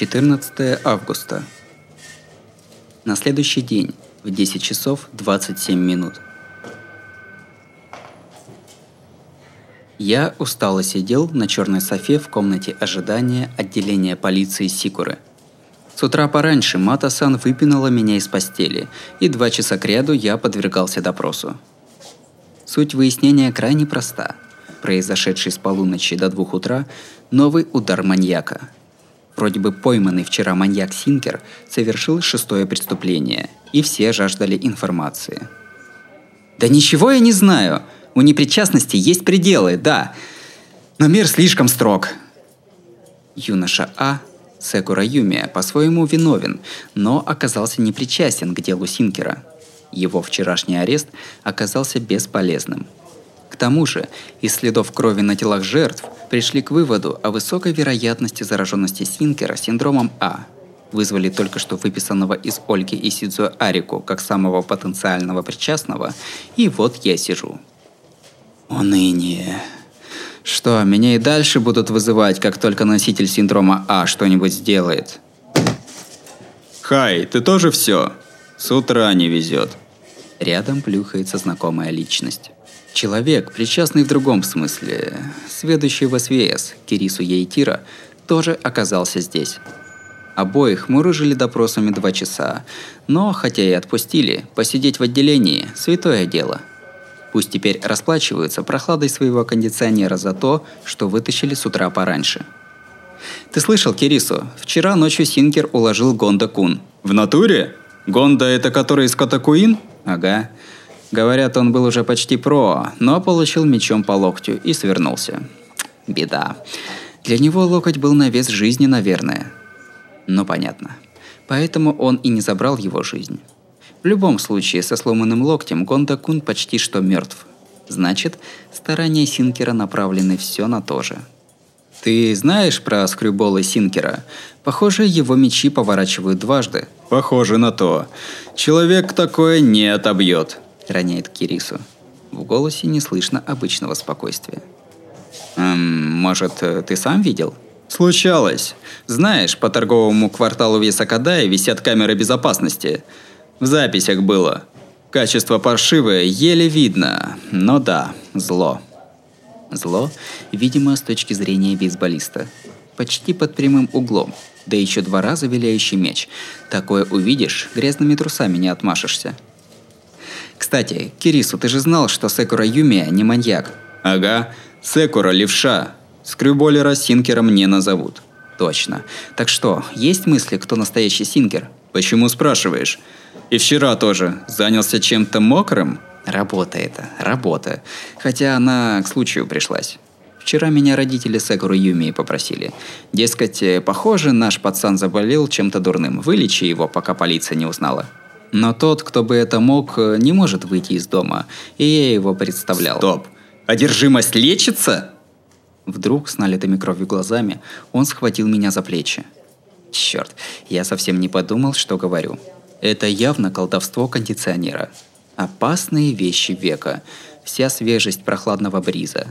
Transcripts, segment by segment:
14 августа. На следующий день в 10 часов 27 минут. Я устало сидел на черной софе в комнате ожидания отделения полиции Сикуры. С утра пораньше Мата-сан выпинала меня из постели, и два часа кряду я подвергался допросу. Суть выяснения крайне проста. Произошедший с полуночи до двух утра новый удар маньяка – Вроде бы пойманный вчера маньяк Синкер совершил шестое преступление, и все жаждали информации. «Да ничего я не знаю! У непричастности есть пределы, да, но мир слишком строг!» Юноша А, Секура Юмия, по-своему виновен, но оказался непричастен к делу Синкера. Его вчерашний арест оказался бесполезным – тому же, из следов крови на телах жертв пришли к выводу о высокой вероятности зараженности Синкера синдромом А. Вызвали только что выписанного из Ольги и Сидзуэ Арику как самого потенциального причастного, и вот я сижу. Уныние. Что, меня и дальше будут вызывать, как только носитель синдрома А что-нибудь сделает? Хай, ты тоже все? С утра не везет. Рядом плюхается знакомая личность. Человек, причастный в другом смысле, сведущий в СВС, Кирису Яйтира, тоже оказался здесь. Обоих мурыжили допросами два часа, но, хотя и отпустили, посидеть в отделении – святое дело. Пусть теперь расплачиваются прохладой своего кондиционера за то, что вытащили с утра пораньше. Ты слышал, Кирису, вчера ночью Синкер уложил Гонда Кун. В натуре? Гонда это который из Катакуин? Ага. Говорят, он был уже почти про, но получил мечом по локтю и свернулся. Беда. Для него локоть был на вес жизни, наверное. Ну, понятно. Поэтому он и не забрал его жизнь. В любом случае, со сломанным локтем Гонда Кун почти что мертв. Значит, старания Синкера направлены все на то же. Ты знаешь про скрюболы Синкера? Похоже, его мечи поворачивают дважды. Похоже на то. Человек такое не отобьет роняет Кирису. В голосе не слышно обычного спокойствия. «Эм, может, ты сам видел?» «Случалось. Знаешь, по торговому кварталу Висакадая висят камеры безопасности. В записях было. Качество паршивое, еле видно. Но да, зло». Зло, видимо, с точки зрения бейсболиста. Почти под прямым углом. Да еще два раза виляющий меч. Такое увидишь, грязными трусами не отмашешься. Кстати, Кирису, ты же знал, что Секура Юмия не маньяк? Ага, Секура левша. Скрюболера Синкером не назовут. Точно. Так что, есть мысли, кто настоящий Синкер? Почему спрашиваешь? И вчера тоже. Занялся чем-то мокрым? Работа это, работа. Хотя она к случаю пришлась. Вчера меня родители Секуру Юмии попросили. Дескать, похоже, наш пацан заболел чем-то дурным. Вылечи его, пока полиция не узнала. Но тот, кто бы это мог, э, не может выйти из дома, и я его представлял. Стоп! Одержимость лечится? Вдруг, с налитыми кровью глазами, он схватил меня за плечи. Черт, я совсем не подумал, что говорю. Это явно колдовство кондиционера. Опасные вещи века. Вся свежесть прохладного бриза.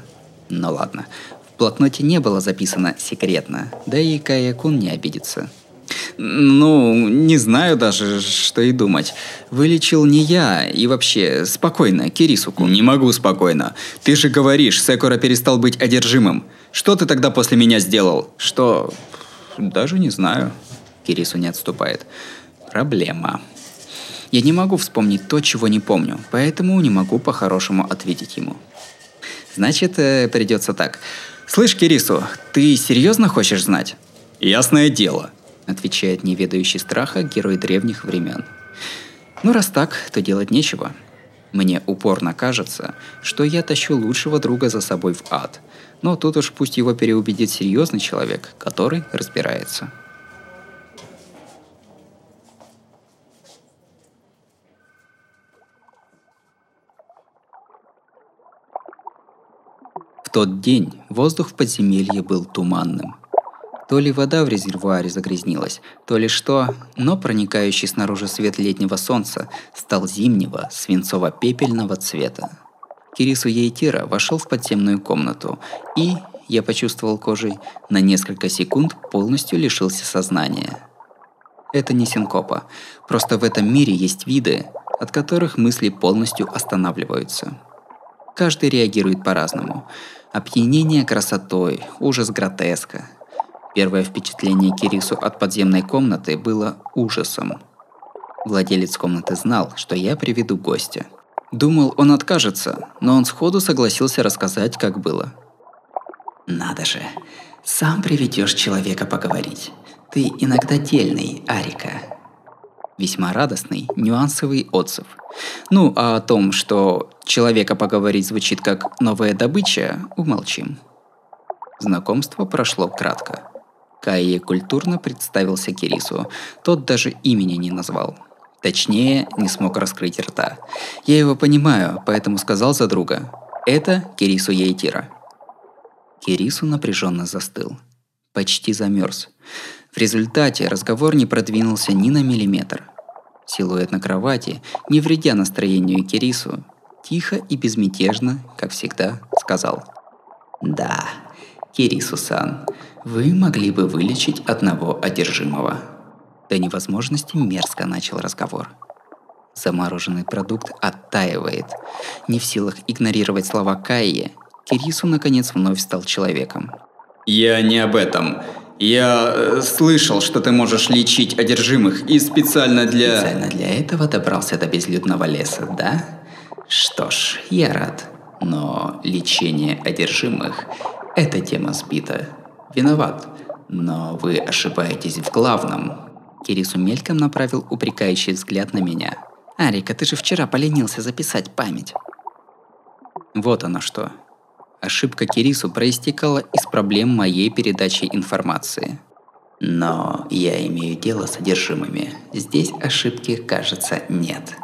Ну ладно. В блокноте не было записано «секретно», да и Кая-кун не обидится. Ну, не знаю даже, что и думать. Вылечил не я, и вообще, спокойно, Кирисуку. Не могу спокойно. Ты же говоришь, Секура перестал быть одержимым. Что ты тогда после меня сделал? Что? Даже не знаю. Кирису не отступает. Проблема. Я не могу вспомнить то, чего не помню, поэтому не могу по-хорошему ответить ему. Значит, э, придется так. Слышь, Кирису, ты серьезно хочешь знать? Ясное дело отвечает неведающий страха герой древних времен. Ну раз так, то делать нечего. Мне упорно кажется, что я тащу лучшего друга за собой в ад. Но тут уж пусть его переубедит серьезный человек, который разбирается. В тот день воздух в подземелье был туманным. То ли вода в резервуаре загрязнилась, то ли что, но проникающий снаружи свет летнего солнца стал зимнего, свинцово-пепельного цвета. Кирису Ейтира вошел в подземную комнату и, я почувствовал кожей, на несколько секунд полностью лишился сознания. Это не синкопа, просто в этом мире есть виды, от которых мысли полностью останавливаются. Каждый реагирует по-разному. Опьянение красотой, ужас гротеска. Первое впечатление Кирису от подземной комнаты было ужасом. Владелец комнаты знал, что я приведу гостя. Думал, он откажется, но он сходу согласился рассказать, как было. «Надо же, сам приведешь человека поговорить. Ты иногда дельный, Арика», весьма радостный, нюансовый отзыв. Ну, а о том, что человека поговорить звучит как «новая добыча», умолчим. Знакомство прошло кратко. Кайе культурно представился Кирису, тот даже имени не назвал. Точнее, не смог раскрыть рта. Я его понимаю, поэтому сказал за друга. Это Кирису Ейтира. Кирису напряженно застыл. Почти замерз. В результате разговор не продвинулся ни на миллиметр. Силуэт на кровати, не вредя настроению Кирису, тихо и безмятежно, как всегда, сказал. «Да, Кирису-сан, вы могли бы вылечить одного одержимого». До невозможности мерзко начал разговор. Замороженный продукт оттаивает. Не в силах игнорировать слова Кайи, Кирису наконец вновь стал человеком. «Я не об этом. Я э, слышал, что ты можешь лечить одержимых и специально для... Специально для этого добрался до безлюдного леса, да? Что ж, я рад. Но лечение одержимых – это тема сбита. Виноват. Но вы ошибаетесь в главном. Кирису мельком направил упрекающий взгляд на меня. «Арика, ты же вчера поленился записать память». Вот оно что. Ошибка Кирису проистекала из проблем моей передачи информации. Но я имею дело с содержимыми. Здесь ошибки, кажется, нет.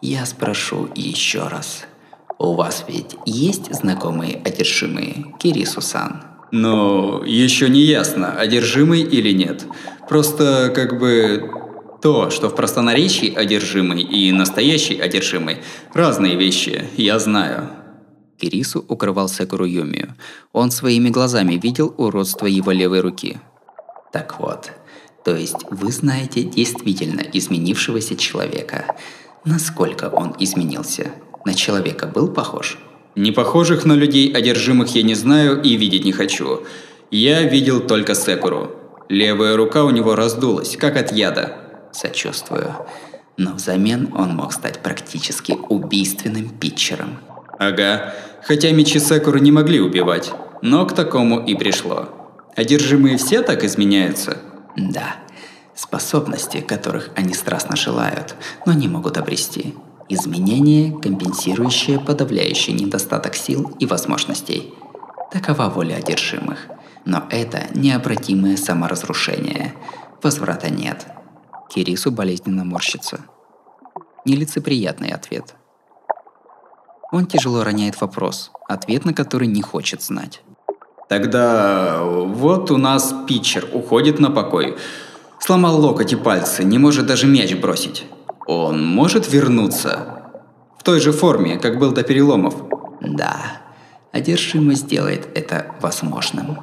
Я спрошу еще раз. У вас ведь есть знакомые одержимые, Кирису-сан? Ну, еще не ясно, одержимый или нет. Просто как бы то, что в простонаречии одержимый и настоящий одержимый – разные вещи, я знаю. Кирису укрывал Секуру Юмию. Он своими глазами видел уродство его левой руки. Так вот, то есть вы знаете действительно изменившегося человека. Насколько он изменился? На человека был похож? Не похожих на людей одержимых я не знаю и видеть не хочу. Я видел только Секуру. Левая рука у него раздулась, как от яда. Сочувствую. Но взамен он мог стать практически убийственным питчером. Ага. Хотя мечи Секуру не могли убивать, но к такому и пришло. Одержимые все так изменяются? Да. Способности, которых они страстно желают, но не могут обрести. Изменение, компенсирующее подавляющий недостаток сил и возможностей. Такова воля одержимых. Но это необратимое саморазрушение. Возврата нет. Кирису болезненно морщится. Нелицеприятный ответ – он тяжело роняет вопрос, ответ на который не хочет знать. Тогда вот у нас питчер уходит на покой. Сломал локоть и пальцы, не может даже мяч бросить. Он может вернуться? В той же форме, как был до переломов? Да, одержимость сделает это возможным.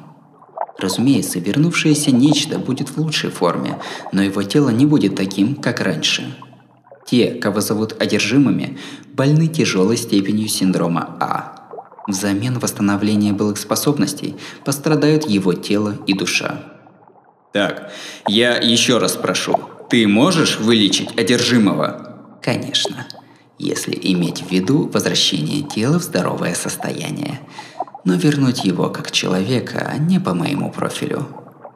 Разумеется, вернувшееся нечто будет в лучшей форме, но его тело не будет таким, как раньше – те, кого зовут одержимыми, больны тяжелой степенью синдрома А. Взамен восстановления былых способностей пострадают его тело и душа. Так, я еще раз спрошу. Ты можешь вылечить одержимого? Конечно, если иметь в виду возвращение тела в здоровое состояние. Но вернуть его как человека не по моему профилю.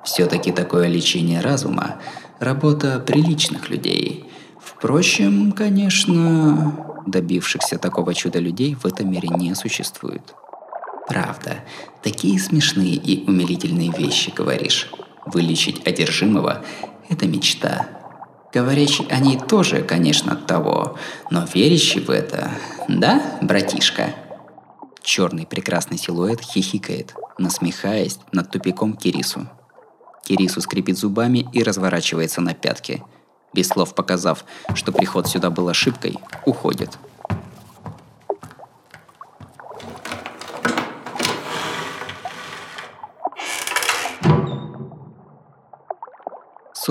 Все-таки такое лечение разума – работа приличных людей – Впрочем, конечно, добившихся такого чуда людей в этом мире не существует. Правда, такие смешные и умилительные вещи говоришь. Вылечить одержимого – это мечта. Говорящий о ней тоже, конечно, того, но верящий в это, да, братишка? Черный прекрасный силуэт хихикает, насмехаясь над тупиком Кирису. Кирису скрипит зубами и разворачивается на пятки – без слов показав, что приход сюда был ошибкой, уходит.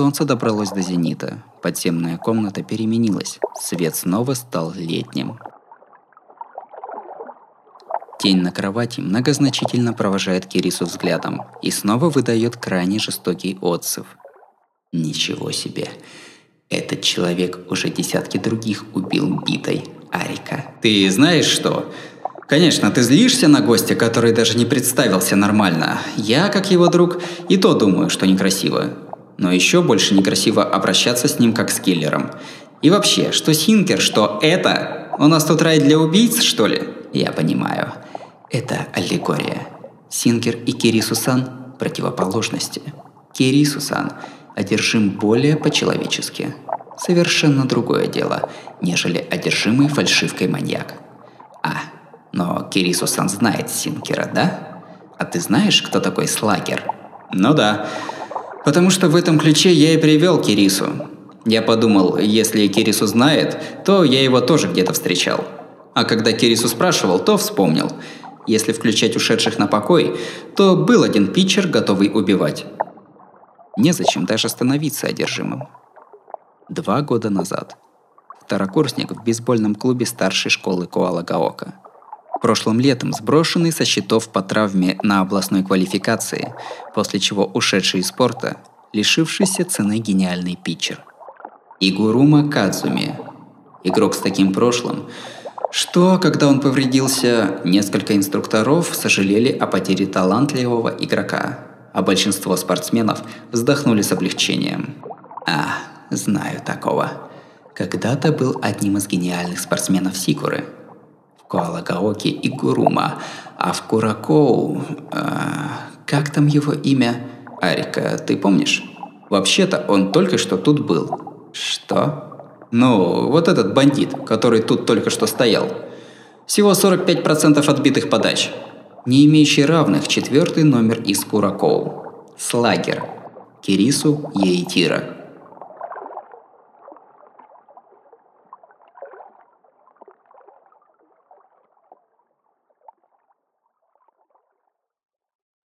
Солнце добралось до зенита. Подземная комната переменилась. Свет снова стал летним. Тень на кровати многозначительно провожает Кирису взглядом и снова выдает крайне жестокий отзыв. Ничего себе. Этот человек уже десятки других убил битой Арика. Ты знаешь что? Конечно, ты злишься на гостя, который даже не представился нормально. Я, как его друг, и то думаю, что некрасиво. Но еще больше некрасиво обращаться с ним как с киллером. И вообще, что Синкер, что это? У нас тут рай для убийц, что ли? Я понимаю. Это аллегория. Синкер и Кирисусан – противоположности. Кирисусан одержим более по-человечески. Совершенно другое дело, нежели одержимый фальшивкой маньяк. А, но Кирисусан знает Синкера, да? А ты знаешь, кто такой Слагер? Ну да. Потому что в этом ключе я и привел Кирису. Я подумал, если Кирису знает, то я его тоже где-то встречал. А когда Кирису спрашивал, то вспомнил – если включать ушедших на покой, то был один питчер, готовый убивать. Незачем даже становиться одержимым. Два года назад. Второкурсник в бейсбольном клубе старшей школы Коала-Гаока. Прошлым летом сброшенный со счетов по травме на областной квалификации, после чего ушедший из спорта, лишившийся цены гениальный питчер. Игурума Кадзуми. Игрок с таким прошлым, что, когда он повредился, несколько инструкторов сожалели о потере талантливого игрока, а большинство спортсменов вздохнули с облегчением. А, знаю такого. Когда-то был одним из гениальных спортсменов Сикуры. В Куалагаоке и Гурума, а в Куракоу... Э, как там его имя? Арика, ты помнишь? Вообще-то он только что тут был. Что? Ну, вот этот бандит, который тут только что стоял. Всего 45% отбитых подач. Не имеющий равных четвертый номер из Куракоу. Слагер. Кирису Еитира.